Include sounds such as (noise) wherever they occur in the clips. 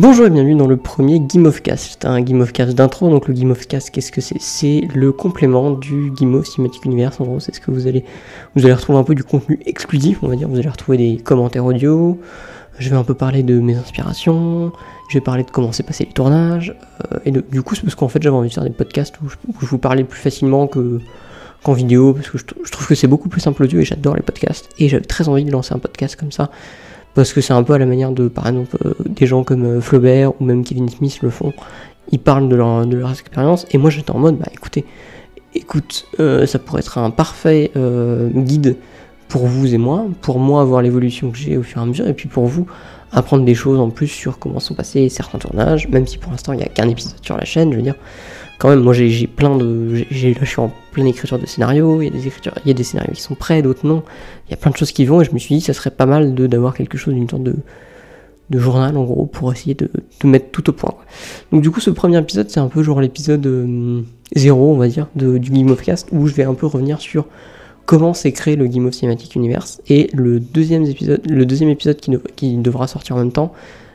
Bonjour et bienvenue dans le premier Game of Cast. Un Game of Cast d'intro, donc le Game of Cast, qu'est-ce que c'est? C'est le complément du Game of Cinematic Universe. En gros, c'est ce que vous allez, vous allez retrouver un peu du contenu exclusif, on va dire. Vous allez retrouver des commentaires audio. Je vais un peu parler de mes inspirations. Je vais parler de comment s'est passé les tournages. euh, et du coup, c'est parce qu'en fait, j'avais envie de faire des podcasts où je, où je vous parlais plus facilement que qu'en vidéo, parce que je, je trouve que c'est beaucoup plus simple audio et j'adore les podcasts. Et j'avais très envie de lancer un podcast comme ça parce que c'est un peu à la manière de, par exemple, euh, des gens comme euh, Flaubert ou même Kevin Smith le font. Ils parlent de leur, de expérience, et moi j'étais en mode, bah écoutez, écoute, euh, ça pourrait être un parfait guide pour vous et moi, pour moi voir l'évolution que j'ai au fur et à mesure, et puis pour vous apprendre des choses en plus sur comment sont passés certains tournages, même si pour l'instant il n'y a qu'un épisode sur la chaîne, je veux dire, quand même, moi j'ai plein de. Là je suis en pleine écriture de scénarios, il y a des écritures, il y a des scénarios qui sont prêts, d'autres non il y a plein de choses qui vont et je me suis dit ça serait pas mal d'avoir quelque chose d'une sorte de, de journal en gros pour essayer de, mettre tout au point. Donc du coup ce premier épisode c'est un peu genre l'épisode euh, zéro on va dire du Game of Cast où je vais un peu revenir sur comment s'est créé le Game of Cinematic Universe et le deuxième épisode le deuxième épisode qui devra sortir en même temps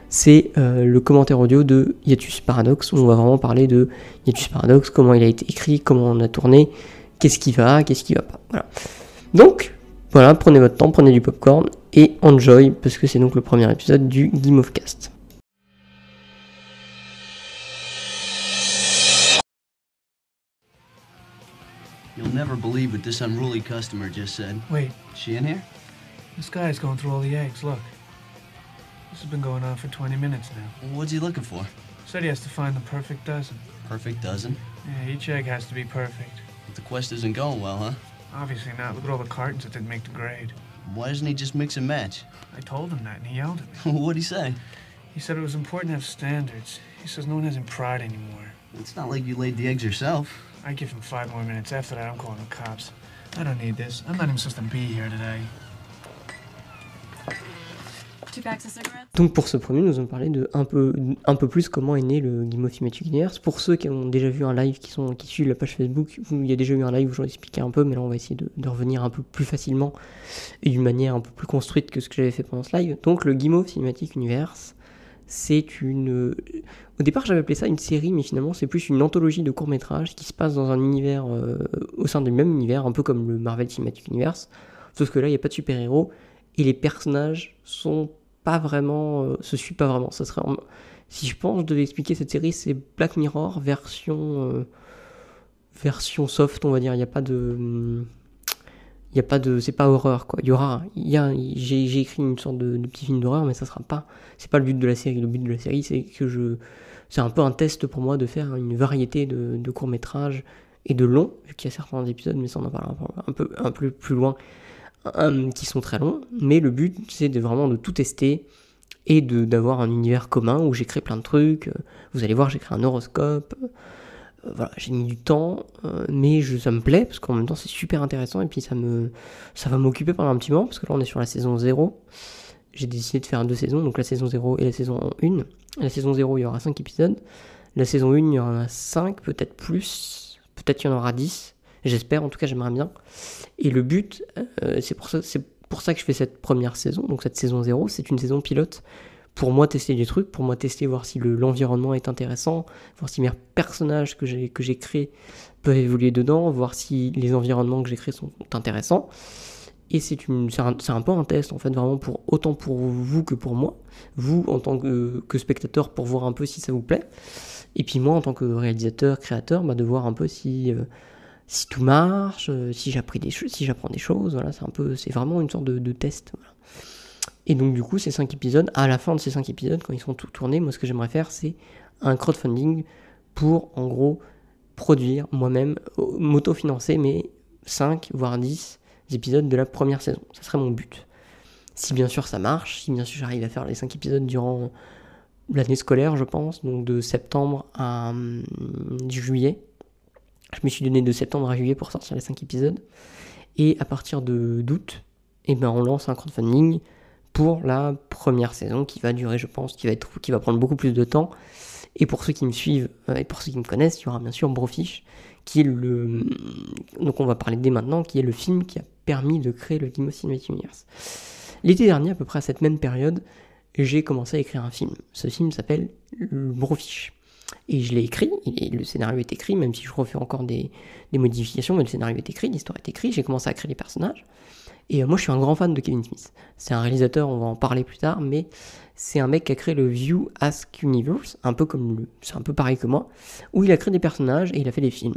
c'est euh, le commentaire audio de Hiatus Paradox où on va vraiment parler de Hiatus Paradox, comment il a été écrit, comment on a tourné, qu'est-ce qui va, qu'est-ce qui va pas. Voilà. Donc, voilà, prenez votre temps, prenez du popcorn et enjoy, parce que c'est donc le premier épisode du Game of Cast. You'll never believe what this unruly customer just said. Wait, Is she in here? this guy's going through all the eggs. Look. This has been going on for 20 minutes now. What's he looking for? Said he has to find the perfect dozen. Perfect dozen. Yeah, each egg has to be perfect. But the quest isn't going well, huh? Obviously not. Look at all the cartons that didn't make the grade. Why doesn't he just mix and match? I told him that, and he yelled at me. (laughs) What'd he say? He said it was important to have standards. He says no one has any pride anymore. It's not like you laid the eggs yourself. I give him five more minutes. After that, I'm calling the cops. I don't need this. I'm not even supposed to be here today. Donc pour ce premier, nous allons parler de un peu, un peu plus comment est né le of Cinematic Universe. Pour ceux qui ont déjà vu un live, qui, sont, qui suivent la page Facebook, il y a déjà eu un live où j'en expliquais un peu, mais là on va essayer de, revenir un peu plus facilement et d'une manière un peu plus construite que ce que j'avais fait pendant ce live. Donc le of Cinematic Universe, c'est une... Au départ j'avais appelé ça une série, mais finalement c'est plus une anthologie de courts-métrages qui se passe dans un univers, euh, au sein du même univers, un peu comme le Marvel Cinematic Universe, sauf que là il n'y a pas de super-héros, et les personnages sont pas vraiment, euh, se suit pas vraiment. Ça serait, si je pense, je devais expliquer cette série, c'est Black Mirror version euh, version soft, on va dire. Il n'y a pas de, il y a pas de, c'est pas horreur quoi. Il y aura, il j'ai, écrit une sorte de, petit film d'horreur, mais ça sera pas, c'est pas le but de la série. Le but de la série, c'est que je, c'est un peu un test pour moi de faire une variété de, de courts métrages et de longs, vu qu'il y a certains épisodes, mais ça on en parlera un peu, un peu plus loin euh, qui sont très longs, mais le but c'est de vraiment de tout tester et d'avoir un univers commun où créé plein de trucs. Euh, Vous allez voir, créé un horoscope. Euh, voilà, j'ai mis du temps, mais ça me plaît parce qu'en même temps c'est super intéressant et puis ça me ça va m'occuper pendant un petit moment parce que là on est sur la saison 0. J'ai décidé de faire deux saisons, donc la saison 0 et la saison 1. La saison 0, il y aura 5 épisodes. La saison 1, il y en a 5, peut-être plus. Peut-être qu'il y en aura 10. J'espère, en tout cas, j'aimerais bien. Et le but, euh, c'est pour ça, pour ça que je fais cette première saison, donc cette saison 0, c'est une saison pilote pour moi tester des trucs, pour moi tester, voir si le- l'environnement est intéressant, voir si mes personnages que j'ai créés peuvent évoluer dedans, voir si les environnements que j'ai créés sont intéressants. Et c'est un, un peu un test en fait vraiment pour autant pour vous que pour moi, vous en tant que, que spectateur pour voir un peu si ça vous plaît, et puis moi en tant que réalisateur, créateur, bah, de voir un peu si euh, si tout marche, euh, si j'apprends des choses, voilà, c'est un peu, c'est vraiment une sorte de, test. Et donc du coup, ces cinq épisodes, à la fin de ces cinq épisodes, quand ils sont tout tournés, moi ce que j'aimerais faire, c'est un crowdfunding pour, en gros, produire moi-même, m'auto-financer mes 5 voire 10 épisodes de la première saison. Ça serait mon but. Si bien sûr ça marche, si bien sûr j'arrive à faire les 5 épisodes durant l'année scolaire, je pense, donc de septembre à hum, juillet. Je me suis donné de septembre à juillet pour sortir les 5 épisodes. Et à partir de d'août, eh ben, on lance un crowdfunding pour la première saison qui va durer, je pense, qui va, être, qui va prendre beaucoup plus de temps. Et pour ceux qui me suivent euh, et pour ceux qui me connaissent, il y aura bien sûr Brofish, qui est le. Donc on va parler dès maintenant, qui est le film qui a permis de créer le of Cinematic Universe. L'été dernier, à peu près à cette même période, j'ai commencé à écrire un film. Ce film s'appelle Brofish. Et je l'ai écrit, et le scénario est écrit, même si je refais encore des, modifications, mais le scénario est écrit, l'histoire est écrite, j'ai commencé à créer les personnages. Et euh, moi, je suis un grand fan de Kevin Smith. C'est un réalisateur, on va en parler plus tard, mais c'est un mec qui a créé le View Ask Universe, un peu comme c'est un peu pareil que moi, où il a créé des personnages et il a fait des films.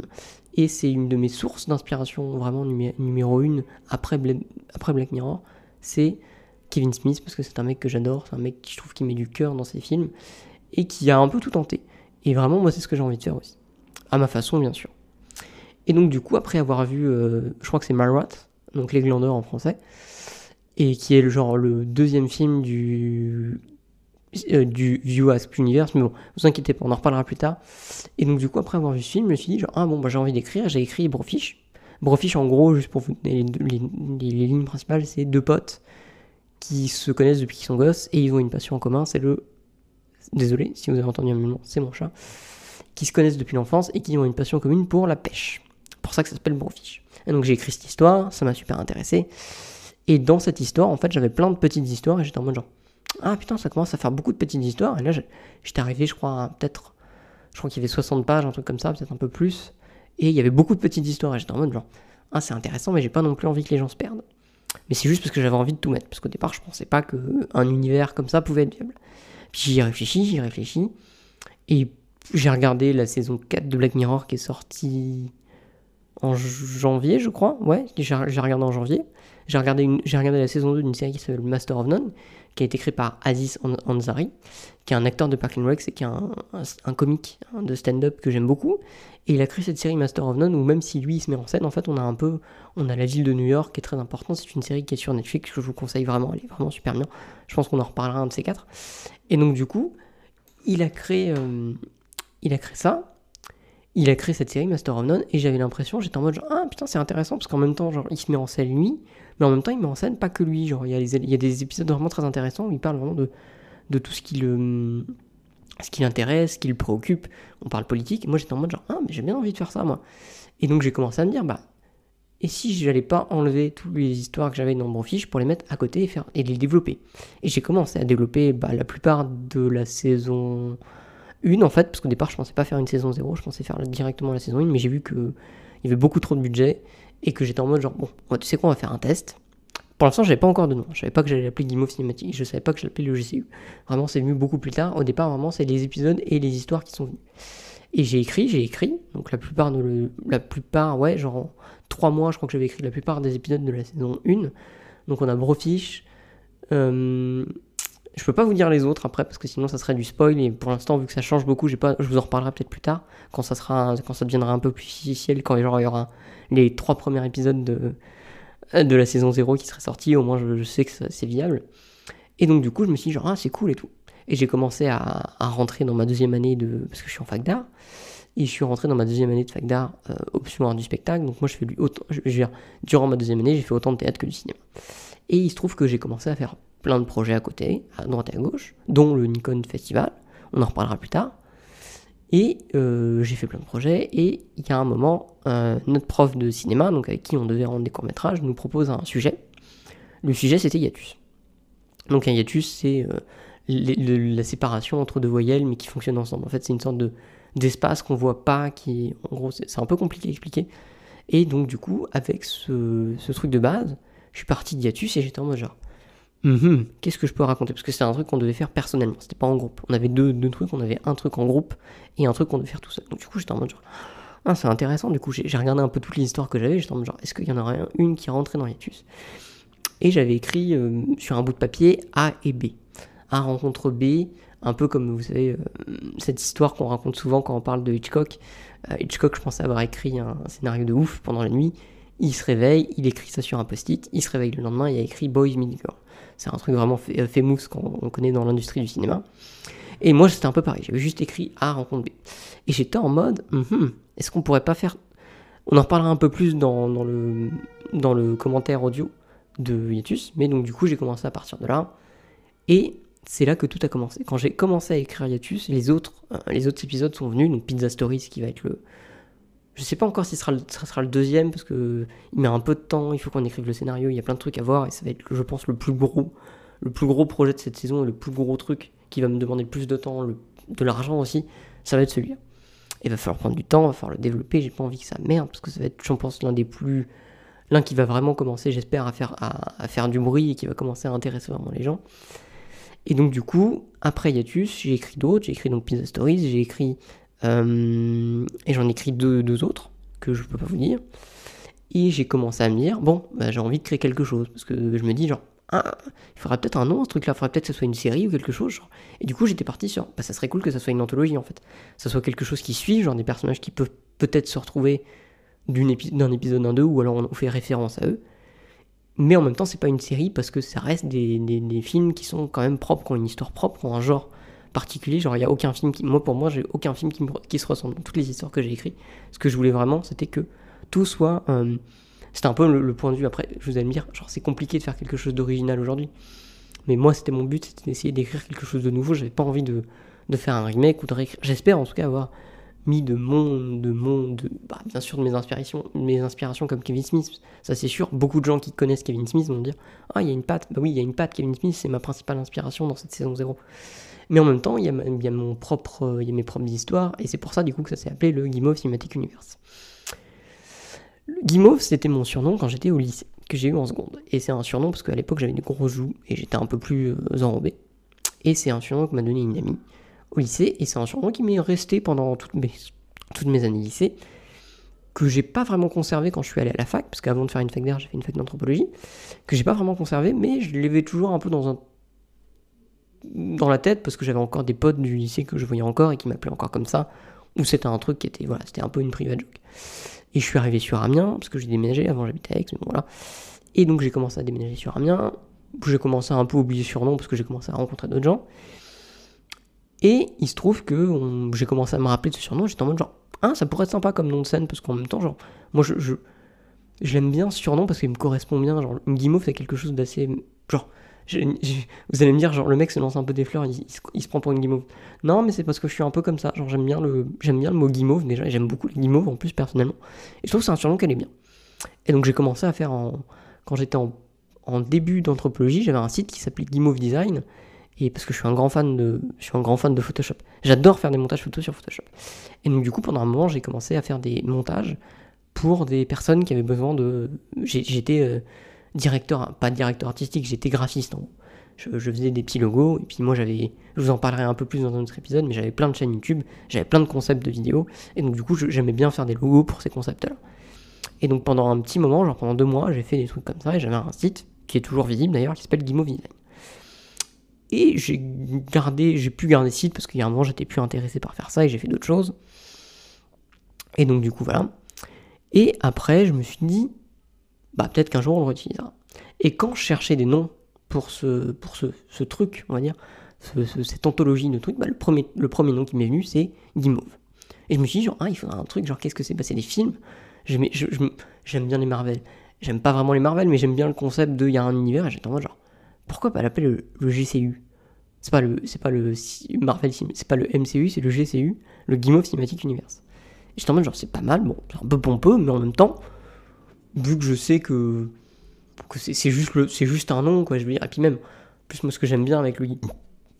Et c'est une de mes sources d'inspiration vraiment numé- numéro une après, après Black Mirror, c'est Kevin Smith parce que c'est un mec que j'adore, c'est un mec qui je trouve qui met du cœur dans ses films et qui a un peu tout tenté. Et vraiment, moi, c'est ce que j'ai envie de faire aussi, à ma façon, bien sûr. Et donc, du coup, après avoir vu, euh, je crois que c'est Malrat, donc Les Glandeurs en français, et qui est le genre le deuxième film du euh, du View Ask Universe, mais bon, vous inquiétez pas, on en reparlera plus tard. Et donc du coup, après avoir vu ce film, je me suis dit, ah bon, bah, j'ai envie d'écrire, j'ai écrit Brofish. Brofish, en gros, juste pour vous donner les- les lignes principales, c'est deux potes qui se connaissent depuis qu'ils sont gosses, et ils ont une passion en commun, c'est le... Désolé si vous avez entendu un moment, c'est mon chat. Qui se connaissent depuis l'enfance et qui ont une passion commune pour la pêche. Pour ça que ça s'appelle Brofish. Et donc j'ai écrit cette histoire, ça m'a super intéressé. Et dans cette histoire, en fait, j'avais plein de petites histoires et j'étais en mode genre, ah putain, ça commence à faire beaucoup de petites histoires. Et là, j'étais arrivé, je crois, peut-être, je crois qu'il y avait 60 pages, un truc comme ça, peut-être un peu plus. Et il y avait beaucoup de petites histoires et j'étais en mode genre, ah c'est intéressant, mais j'ai pas non plus envie que les gens se perdent. Mais c'est juste parce que j'avais envie de tout mettre. Parce qu'au départ, je pensais pas qu'un univers comme ça pouvait être viable. Puis j'y ai réfléchi, j'y ai réfléchi. Et j'ai regardé la saison 4 de Black Mirror qui est sortie en janvier, je crois. Ouais, j'ai regardé en janvier. J'ai regardé, regardé la saison 2 d'une série qui s'appelle Master of None, qui a été créée par Aziz An- Ansari, qui est un acteur de Park and Rec, et qui est un, un, un comique hein, de stand-up que j'aime beaucoup. Et il a créé cette série Master of None où même si lui il se met en scène, en fait, on a un peu, on a la ville de New York qui est très importante. C'est une série qui est sur Netflix que je vous conseille vraiment. Elle est vraiment super bien. Je pense qu'on en reparlera un de ces quatre. Et donc du coup, il a créé, euh, il a créé ça. Il a créé cette série Master of None et j'avais l'impression, j'étais en mode genre, ah putain c'est intéressant parce qu'en même temps genre il se met en scène lui, mais en même temps il met en scène pas que lui, genre il y a, des épisodes vraiment très intéressants où il parle vraiment de, tout ce qui l'intéresse, ce qui le préoccupe, on parle politique, moi j'étais en mode genre, ah mais j'ai bien envie de faire ça moi. Et donc j'ai commencé à me dire, bah et si j'allais pas enlever toutes les histoires que j'avais dans mon fiche pour les mettre à côté et, faire, les développer? Et j'ai commencé à développer bah, la plupart de la saison 1 en fait, parce qu'au départ je pensais pas faire une saison 0, je pensais faire directement la saison 1, mais j'ai vu qu'il y avait beaucoup trop de budget et que j'étais en mode genre, bon, tu sais quoi, on va faire un test. Pour l'instant, j'avais pas encore de nom. Je savais pas que j'allais l'appeler of Cinematic. Je savais pas que je l'appelais le GCU. Vraiment, c'est venu beaucoup plus tard. Au départ, vraiment, c'est les épisodes et les histoires qui sont venus. Et j'ai écrit, j'ai écrit. Donc la plupart de la plupart, ouais, genre en trois mois, je crois que j'avais écrit la plupart des épisodes de la saison 1. Donc on a Brofish. Euh, je peux pas vous dire les autres après parce que sinon ça serait du spoil et pour l'instant vu que ça change beaucoup, j'ai pas, je vous en reparlerai peut-être plus tard quand ça sera, quand ça deviendra un peu plus officiel, quand il y aura les trois premiers épisodes de de la saison 0 qui serait sorti, au moins je, sais que c'est viable. Et donc du coup je me suis dit genre ah c'est cool et tout. Et j'ai commencé à, à rentrer dans ma deuxième année de parce que je suis en fac d'art et je suis rentré dans ma deuxième année de fac d'art euh, option art du spectacle. Donc moi je fais du je veux dire, durant ma deuxième année j'ai fait autant de théâtre que du cinéma. Et il se trouve que j'ai commencé à faire plein de projets à côté, à droite et à gauche, dont le Nikon Festival. On en reparlera plus tard. Et euh, j'ai fait plein de projets. Et il y a un moment, euh, notre prof de cinéma, donc avec qui on devait rendre des courts-métrages, nous propose un sujet. Le sujet, c'était hiatus. Donc un hiatus, c'est euh, la séparation entre deux voyelles, mais qui fonctionnent ensemble. En fait, c'est une sorte de d'espace qu'on voit pas, qui, en gros, c'est un peu compliqué à expliquer. Et donc, du coup, avec ce, ce truc de base, je suis parti d'hiatus et j'étais en mode genre, Mhm, qu'est-ce que je peux raconter? Parce que c'était un truc qu'on devait faire personnellement, c'était pas en groupe. On avait deux, deux trucs, on avait un truc en groupe et un truc qu'on devait faire tout seul. Donc du coup, j'étais en mode genre, ah, c'est intéressant. Du coup, j'ai regardé un peu toutes les histoires que j'avais. J'étais en mode genre, est-ce qu'il y en aurait une qui rentrait dans Hiatus Et j'avais écrit euh, sur un bout de papier A et B. A rencontre B, un peu comme vous savez, euh, cette histoire qu'on raconte souvent quand on parle de Hitchcock. Euh, Hitchcock, je pensais avoir écrit un scénario de ouf pendant la nuit. Il se réveille, il écrit ça sur un post-it, il se réveille le lendemain, il a écrit Boys Meet Girl. C'est un truc vraiment fait, euh, famous qu'on connaît dans l'industrie du cinéma. Et moi, c'était un peu pareil. J'avais juste écrit A rencontre B. Et j'étais en mode, est-ce qu'on pourrait pas faire. On en reparlera un peu plus dans, dans le, dans le commentaire audio de Hiatus. Mais donc, du coup, j'ai commencé à partir de là. Et c'est là que tout a commencé. Quand j'ai commencé à écrire Hiatus, les autres, euh, les autres épisodes sont venus. Donc, Pizza Stories, qui va être le. Je sais pas encore si ce sera le, deuxième, parce que il met un peu de temps, il faut qu'on écrive le scénario, il y a plein de trucs à voir, et ça va être, je pense, le plus gros, le plus gros projet de cette saison et le plus gros truc qui va me demander le plus de temps, le- de l'argent aussi, ça va être celui-là. Il va falloir prendre du temps, il va falloir le développer. J'ai pas envie que ça merde parce que ça va être, je pense, l'un des plus. L'un qui va vraiment commencer, j'espère, à faire, à, faire du bruit et qui va commencer à intéresser vraiment les gens. Et donc, du coup, après Hiatus, j'ai écrit d'autres. J'ai écrit donc Pizza Stories, j'ai écrit. Euh, et j'en ai écrit deux, deux autres que je peux pas vous dire. Et j'ai commencé à me dire, bon, bah, j'ai envie de créer quelque chose. Parce que je me dis, genre, ah, il faudrait peut-être un nom, ce truc-là. Il faudrait peut-être que ce soit une série ou quelque chose. Et du coup, j'étais parti sur, bah, ça serait cool que ça soit une anthologie, en fait. Ça soit quelque chose qui suit, genre des personnages qui peuvent peut-être se retrouver d'un épisode d'un d'eux, ou alors on fait référence à eux. Mais en même temps, c'est pas une série parce que ça reste des, des- des films qui sont quand même propres, qui ont une histoire propre, qui ont un genre particulier. Genre, il y a aucun film qui, moi pour moi, j'ai aucun film qui, qui se ressemble toutes les histoires que j'ai écrites. Ce que je voulais vraiment, c'était que tout soit. euh, c'était un peu le, point de vue. Après, je vous dire, genre, c'est compliqué de faire quelque chose d'original aujourd'hui. Mais moi, c'était mon but, c'était d'essayer d'écrire quelque chose de nouveau. J'avais pas envie de, de faire un remake ou de réécrire. J'espère en tout cas avoir mis de mon, de mon, de, bah, bien sûr de mes inspirations, mes inspirations comme Kevin Smith. Ça c'est sûr. Beaucoup de gens qui connaissent Kevin Smith vont dire, ah il y a une patte. Bah oui, il y a une patte. Kevin Smith, c'est ma principale inspiration dans cette saison 0. Mais en même temps, il y a, mon propre, il y a mes propres histoires, et c'est pour ça du coup que ça s'est appelé le Guimauve Cinematic Universe. Le Guimauve, c'était mon surnom quand j'étais au lycée, que j'ai eu en seconde. Et c'est un surnom parce qu'à l'époque j'avais des gros joues et j'étais un peu plus euh, enrobé. Et c'est un surnom que m'a donné une amie au lycée, et c'est un surnom qui m'est resté pendant toutes mes, toutes mes années lycée, que j'ai pas vraiment conservé quand je suis allé à la fac, parce qu'avant de faire une fac d'air, j'ai fait une fac d'anthropologie, que j'ai pas vraiment conservé, mais je l'avais toujours un peu dans un dans la tête parce que j'avais encore des potes du lycée que je voyais encore et qui m'appelaient encore comme ça ou c'était un truc qui était voilà c'était un peu une private joke. Et je suis arrivé sur Amiens parce que j'ai déménagé avant j'habitais à Aix voilà. Et donc j'ai commencé à déménager sur Amiens. Où j'ai commencé à un peu oublier surnom parce que j'ai commencé à rencontrer d'autres gens. Et il se trouve que j'ai commencé à me rappeler de ce surnom j'étais en mode genre ah ça pourrait être sympa comme nom de scène parce qu'en même temps genre moi je, je j'aime bien ce surnom parce qu'il me correspond bien genre guimauve c'est quelque chose d'assez genre j'ai- vous allez me dire, genre, le mec se lance un peu des fleurs, il, se, prend pour une guimauve. Non, mais c'est parce que je suis un peu comme ça. Genre, j'aime bien le, j'aime bien le mot guimauve déjà, j'aime beaucoup les guimauves en plus, personnellement. Et je trouve que c'est un surnom qu'elle est bien. Et donc, j'ai commencé à faire en. Quand j'étais en, en début d'anthropologie, j'avais un site qui s'appelait Guimauve Design. Et parce que je suis un grand fan de, je suis un grand fan de Photoshop. J'adore faire des montages photos sur Photoshop. Et donc, du coup, pendant un moment, j'ai commencé à faire des montages pour des personnes qui avaient besoin de. J'étais euh, directeur, pas directeur artistique, j'étais graphiste en gros. Je, je faisais des petits logos, et puis moi j'avais, je vous en parlerai un peu plus dans un autre épisode, mais j'avais plein de chaînes YouTube, j'avais plein de concepts de vidéos, et donc du coup j'aimais bien faire des logos pour ces concepts-là. Et donc pendant un petit moment, genre pendant deux mois, j'ai fait des trucs comme ça, et j'avais un site, qui est toujours visible d'ailleurs, qui s'appelle Guimauve. Et j'ai gardé, j'ai pu garder ce site, parce qu'il y a un moment j'étais plus intéressé par faire ça, et j'ai fait d'autres choses. Et donc du coup voilà. Et après je me suis dit, bah peut-être qu'un jour on le réutilisera. Et quand je cherchais des noms pour ce, pour ce, ce truc, on va dire, ce- ce- cette anthologie de trucs, bah, le, premier, le premier nom qui m'est venu, c'est Guimauve. Et je me suis dit, genre, ah, il faudrait un truc, genre, qu'est-ce que c'est? Bah, C'est des films. J'aime bien les Marvel. J'aime pas vraiment les Marvel, mais j'aime bien le concept de il y a un univers, et j'étais en mode, genre, pourquoi pas l'appeler le, GCU C'est pas le, c'est pas le Marvel, c'est pas le MCU, c'est le GCU, le Guimauve Cinematic Universe. Et j'étais en mode, genre, c'est pas mal, bon, c'est un peu pompeux, mais en même temps, vu que je sais que que c'est juste juste un nom quoi je veux dire. Et puis même plus moi ce que j'aime bien avec le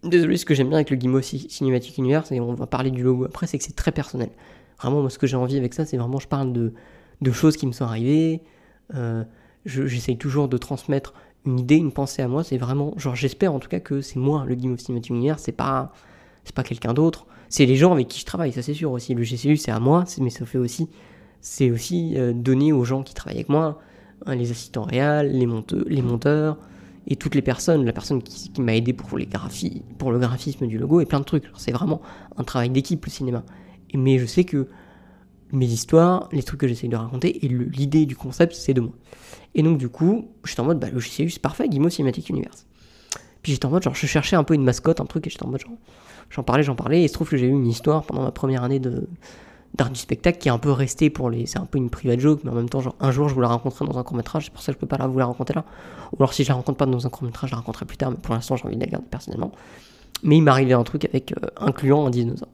désolé ce que j'aime bien avec le Guimauve Ci- Cinematic Universe et on va parler du logo après c'est que c'est très personnel. Vraiment moi ce que j'ai envie avec ça c'est vraiment je parle de de choses qui me sont arrivées. Euh, je- j'essaye toujours de transmettre une idée une pensée à moi. C'est vraiment genre j'espère en tout cas que c'est moi le Guimauve Cinematic Universe. C'est pas pas quelqu'un d'autre. C'est les gens avec qui je travaille ça c'est sûr aussi. Le GCU c'est à moi mais ça fait aussi c'est aussi euh, donner aux gens qui travaillent avec moi hein, les assistants réels, les, les monteurs, et toutes les personnes, la personne qui, m'a aidé pour, les graphi- pour le graphisme du logo, et plein de trucs. C'est vraiment un travail d'équipe, le cinéma. Mais je sais que mes histoires, les trucs que j'essaye de raconter, et l'idée du concept, c'est de moi. Et donc, du coup, j'étais en mode, bah, le GCU, c'est parfait, Guimauve Cinematic Universe. Puis j'étais en mode, genre, je cherchais un peu une mascotte, un truc, et j'étais en mode, genre, j'en parlais, j'en parlais, et il se trouve que j'ai eu une histoire pendant ma première année de d'art du spectacle qui est un peu resté pour les c'est un peu une private joke mais en même temps genre un jour je vous la rencontrer dans un court métrage c'est pour ça que je peux pas vous la raconter là. Ou alors si je la rencontre pas dans un court métrage je la raconterai plus tard mais pour l'instant j'ai envie de la garder personnellement. Mais il m'est arrivé un truc avec euh, incluant un dinosaure.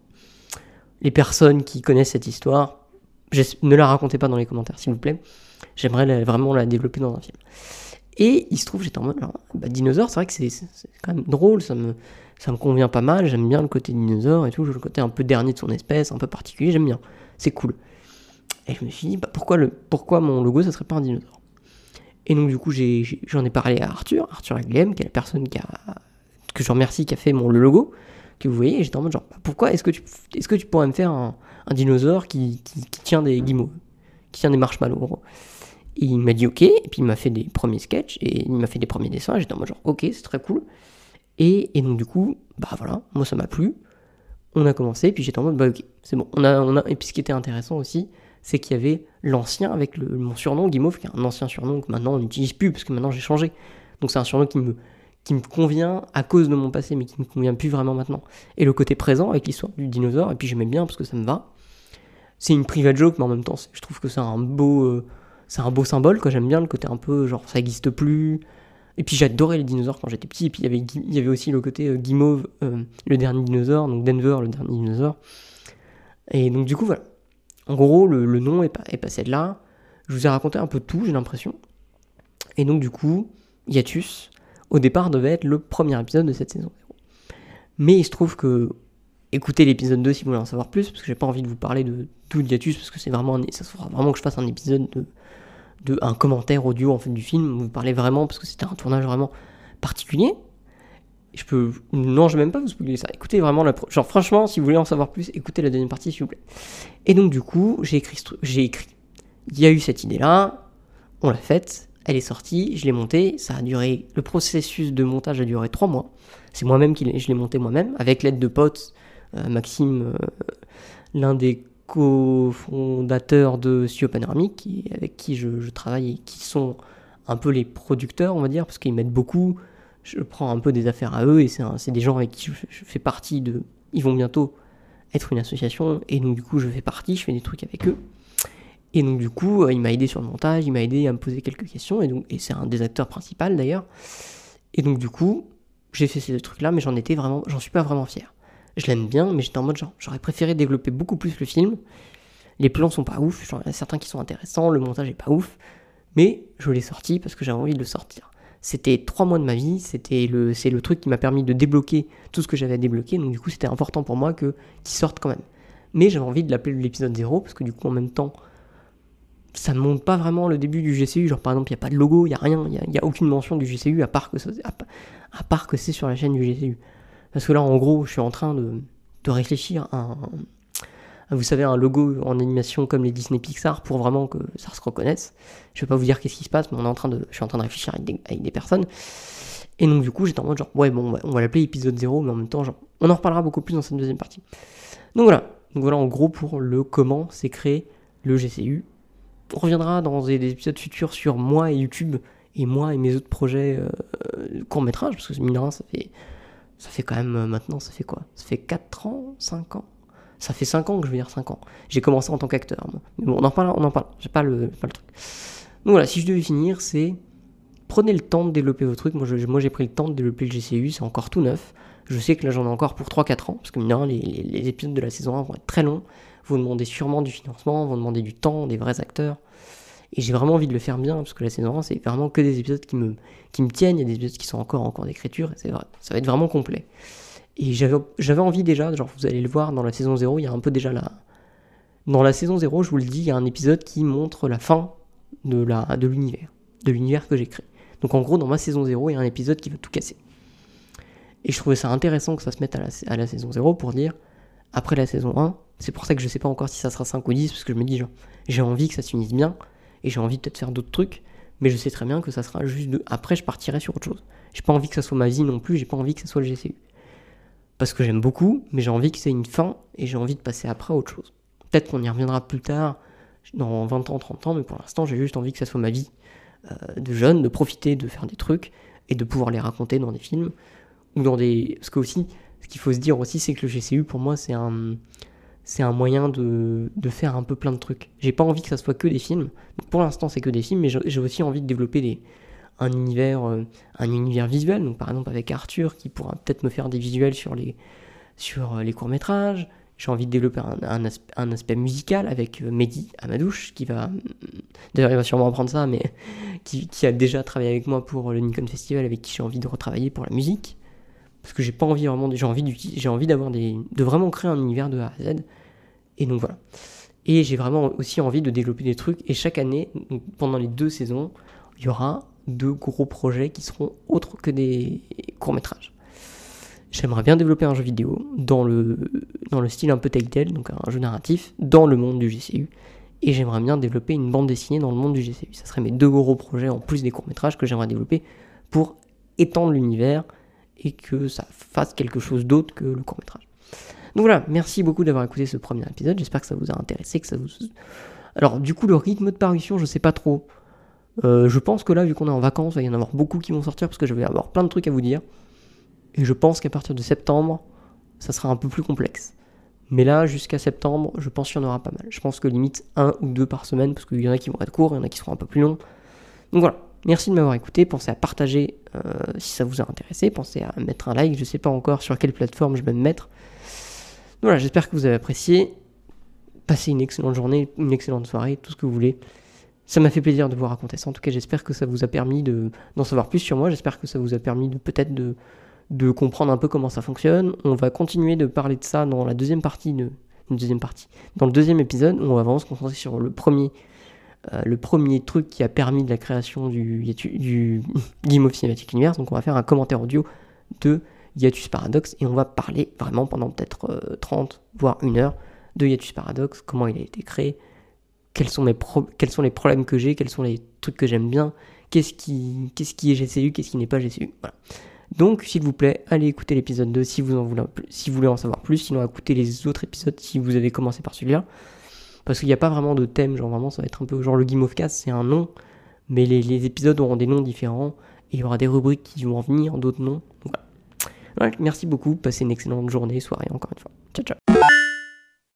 Les personnes qui connaissent cette histoire ne la racontez pas dans les commentaires s'il vous plaît. J'aimerais vraiment la développer dans un film. Et il se trouve, j'étais en mode, bah, dinosaure, c'est vrai que c'est quand même drôle, ça me, ça me convient pas mal, j'aime bien le côté dinosaure et tout, le côté un peu dernier de son espèce, un peu particulier, j'aime bien, c'est cool. Et je me suis dit, bah, pourquoi, le, pourquoi mon logo, ça serait pas un dinosaure? Et donc, du coup, j'en ai, parlé à Arthur, Arthur Aglem, qui est la personne qui a, que je remercie, qui a fait mon, logo, que vous voyez, et j'étais en mode, genre, bah, pourquoi est-ce que, tu, est que tu pourrais me faire un, un dinosaure qui, qui, tient des guimauves, qui tient des marshmallows, gros? Et il m'a dit ok, et puis il m'a fait des premiers sketchs, et il m'a fait des premiers dessins, et j'étais en mode genre ok, c'est très cool. Et, donc du coup, bah voilà, moi ça m'a plu. On a commencé, puis j'étais en mode bah ok, c'est bon. On. Et puis ce qui était intéressant aussi, c'est qu'il y avait l'ancien avec mon surnom, Guimauve, qui est un ancien surnom que maintenant on n'utilise plus, parce que maintenant j'ai changé. Donc c'est un surnom qui me, convient à cause de mon passé, mais qui ne me convient plus vraiment maintenant. Et le côté présent avec l'histoire du dinosaure, et puis j'aimais bien parce que ça me va. C'est une private joke, mais en même temps, je trouve que c'est un beau. euh, un beau symbole, quoi. J'aime bien le côté un peu genre ça existe plus. Et puis j'adorais les dinosaures quand j'étais petit. Et puis il y avait, aussi le côté euh, Guimauve, euh, le dernier dinosaure, donc Denver, le dernier dinosaure. Et donc du coup, voilà. En gros, le, nom est, est passé de là. Je vous ai raconté un peu tout, j'ai l'impression. Et donc du coup, Hiatus, au départ, devait être le premier épisode de cette saison 0. Mais il se trouve que écoutez l'épisode 2 si vous voulez en savoir plus, parce que j'ai pas envie de vous parler de tout Hiatus, parce que c'est vraiment, ça sera vraiment que je fasse un épisode de, de un commentaire audio en fait du film, vous parlez vraiment, parce que c'était un tournage vraiment particulier. Je peux, non, je vais même pas vous spoiler ça. Écoutez vraiment la, genre franchement, si vous voulez en savoir plus, écoutez la deuxième partie s'il vous plaît. Et donc du coup, j'ai écrit, ce truc- j'ai écrit. Il y a eu cette idée-là, on l'a faite, elle est sortie, je l'ai montée, ça a duré, le processus de montage a duré trois mois. C'est moi-même qui je l'ai monté moi-même, avec l'aide de potes, euh, Maxime, euh, l'un des cofondateurs de qui, avec qui je, travaille et qui sont un peu les producteurs, on va dire, parce qu'ils m'aident beaucoup. Je prends un peu des affaires à eux et c'est, des gens avec qui je, fais partie de. Ils vont bientôt être une association et donc du coup je fais partie, je fais des trucs avec eux. Et donc du coup, euh, il m'a aidé sur le montage, il m'a aidé à me poser quelques questions et donc c'est un des acteurs principaux d'ailleurs. Et donc du coup, j'ai fait ces trucs-là, mais j'en étais vraiment, j'en suis pas vraiment fier. Je l'aime bien, mais j'étais en mode genre, j'aurais préféré développer beaucoup plus le film. Les plans sont pas ouf, il certains qui sont intéressants, le montage est pas ouf, mais je l'ai sorti parce que j'avais envie de le sortir. C'était trois mois de ma vie, c'était le, c'est le truc qui m'a permis de débloquer tout ce que j'avais à débloquer, donc du coup c'était important pour moi qu'il sorte quand même. Mais j'avais envie de l'appeler l'épisode 0 parce que du coup en même temps, ça ne montre pas vraiment le début du GCU. Genre par exemple, il n'y a pas de logo, il n'y a rien, il n'y a, aucune mention du GCU à part à part que c'est sur la chaîne du GCU. Parce que là, en gros, je suis en train de, de réfléchir à un, vous savez, un logo en animation comme les Disney Pixar pour vraiment que ça se reconnaisse. Je vais pas vous dire qu'est-ce qui se passe, mais on est en train de, je suis en train de réfléchir avec des, personnes. Et donc du coup, j'étais en mode genre, ouais, bon, on va, l'appeler épisode 0, mais en même temps, genre, on en reparlera beaucoup plus dans cette deuxième partie. Donc voilà, donc voilà en gros pour le comment s'est créé le GCU. On reviendra dans des, des épisodes futurs sur moi et YouTube et moi et mes autres projets euh, court métrage parce que mine ça fait ça fait quand même euh, maintenant ça fait quoi? Ça fait 4 ans, 5 ans? Ça fait 5 ans que je veux dire 5 ans. J'ai commencé en tant qu'acteur. bon, on en parle, on en parle. J'ai pas le, pas le truc. Donc voilà, si je devais finir, c'est prenez le temps de développer vos trucs. Moi, j'ai pris le temps de développer le GCU, c'est encore tout neuf. Je sais que là, j'en ai encore pour 3-4 ans, parce que les, les- les épisodes de la saison 1 vont être très longs. Vous demandez sûrement du financement, vous demandez du temps, des vrais acteurs. Et j'ai vraiment envie de le faire bien, parce que la saison 1, c'est vraiment que des épisodes qui me, qui me tiennent. Il y a des épisodes qui sont encore en cours d'écriture, et vrai, ça va être vraiment complet. Et j'avais envie déjà, genre vous allez le voir dans la saison 0, il y a un peu déjà la... Dans la saison 0, je vous le dis, il y a un épisode qui montre la fin de l'univers, de l'univers que j'ai créé. Donc en gros, dans ma saison 0, il y a un épisode qui va tout casser. Et je trouvais ça intéressant que ça se mette à la, à la saison 0 pour dire, après la saison 1, c'est pour ça que je sais pas encore si ça sera 5 ou 10, parce que je me dis, j'ai envie que ça se finisse bien, et j'ai envie de peut-être faire d'autres trucs, mais je sais très bien que ça sera juste de... Après, je partirai sur autre chose. J'ai pas envie que ça soit ma vie non plus, j'ai pas envie que ça soit le GCU. Parce que j'aime beaucoup, mais j'ai envie que c'est une fin, et j'ai envie de passer après à autre chose. Peut-être qu'on y reviendra plus tard, dans 20 ans, 30 ans, mais pour l'instant, j'ai juste envie que ça soit ma vie euh, de jeune, de profiter de faire des trucs, et de pouvoir les raconter dans des films, ou dans des... Parce que aussi, ce qu'il faut se dire aussi, c'est que le GCU, pour moi, c'est un c'est un moyen de, de faire un peu plein de trucs. J'ai pas envie que ça soit que des films. Pour l'instant, c'est que des films, mais j'ai aussi envie de développer des, un univers, euh, un univers visuel. Donc par exemple avec Arthur, qui pourra peut-être me faire des visuels sur les, sur euh, les courts métrages. J'ai envie de développer un, un aspe- un aspect musical avec euh, Mehdi Amadouche, qui va. D'ailleurs, il va sûrement apprendre ça, mais (laughs) qui, qui a déjà travaillé avec moi pour le Nikon Festival, avec qui j'ai envie de retravailler pour la musique. Parce que j'ai pas envie vraiment. J'ai envie, j'ai envie d'avoir des. de vraiment créer un univers de A à Z. Et donc voilà. Et j'ai vraiment aussi envie de développer des trucs. Et chaque année, pendant les deux saisons, il y aura deux gros projets qui seront autres que des courts-métrages. J'aimerais bien développer un jeu vidéo dans le, dans le style un peu Telltale, donc un jeu narratif, dans le monde du GCU. Et j'aimerais bien développer une bande dessinée dans le monde du GCU. Ça serait mes deux gros projets en plus des courts-métrages que j'aimerais développer pour étendre l'univers et que ça fasse quelque chose d'autre que le court-métrage. Donc voilà, merci beaucoup d'avoir écouté ce premier épisode. J'espère que ça vous a intéressé, que ça vous. Alors, du coup, le rythme de parution, je sais pas trop. Euh, je pense que là, vu qu'on est en vacances, il va y en avoir beaucoup qui vont sortir parce que je vais avoir plein de trucs à vous dire. Et je pense qu'à partir de septembre, ça sera un peu plus complexe. Mais là, jusqu'à septembre, je pense qu'il y en aura pas mal. Je pense que limite un ou deux par semaine, parce qu'il y en a qui vont être courts, il y en a qui seront un peu plus longs. Donc voilà, merci de m'avoir écouté. Pensez à partager euh, si ça vous a intéressé. Pensez à mettre un like. Je sais pas encore sur quelle plateforme je vais me mettre. Voilà, j'espère que vous avez apprécié. Passez une excellente journée, une excellente soirée, tout ce que vous voulez. Ça m'a fait plaisir de vous raconter ça. En tout cas, j'espère que ça vous a permis de, d'en savoir plus sur moi. J'espère que ça vous a permis peut-être de, comprendre un peu comment ça fonctionne. On va continuer de parler de ça dans la deuxième partie de deuxième partie. Dans le deuxième épisode, on va vraiment se concentrer sur le premier, euh, le premier truc qui a permis de la création du, du (laughs) Game of Cinematic Universe. Donc on va faire un commentaire audio de Hiatus Paradox et on va parler vraiment pendant peut-être euh, 30 voire une heure de Hiatus Paradox, comment il a été créé, quels sont, les problèmes que j'ai, quels sont les trucs que j'aime bien, qu'est-ce qui, est GCU, qu'est-ce qui n'est pas GCU. Donc, s'il vous plaît, allez écouter l'épisode 2 si vous, voulez, si vous voulez en savoir plus. Sinon, écoutez les autres épisodes si vous avez commencé par celui-là. Parce qu'il n'y a pas vraiment de thème, genre vraiment, ça va être un peu genre le Game of Cast, c'est un nom, mais les, épisodes auront des noms différents. Et il y aura des rubriques qui vont en venir, d'autres noms. Voilà, merci beaucoup, passez une excellente journée, soirée encore une fois. Ciao, ciao.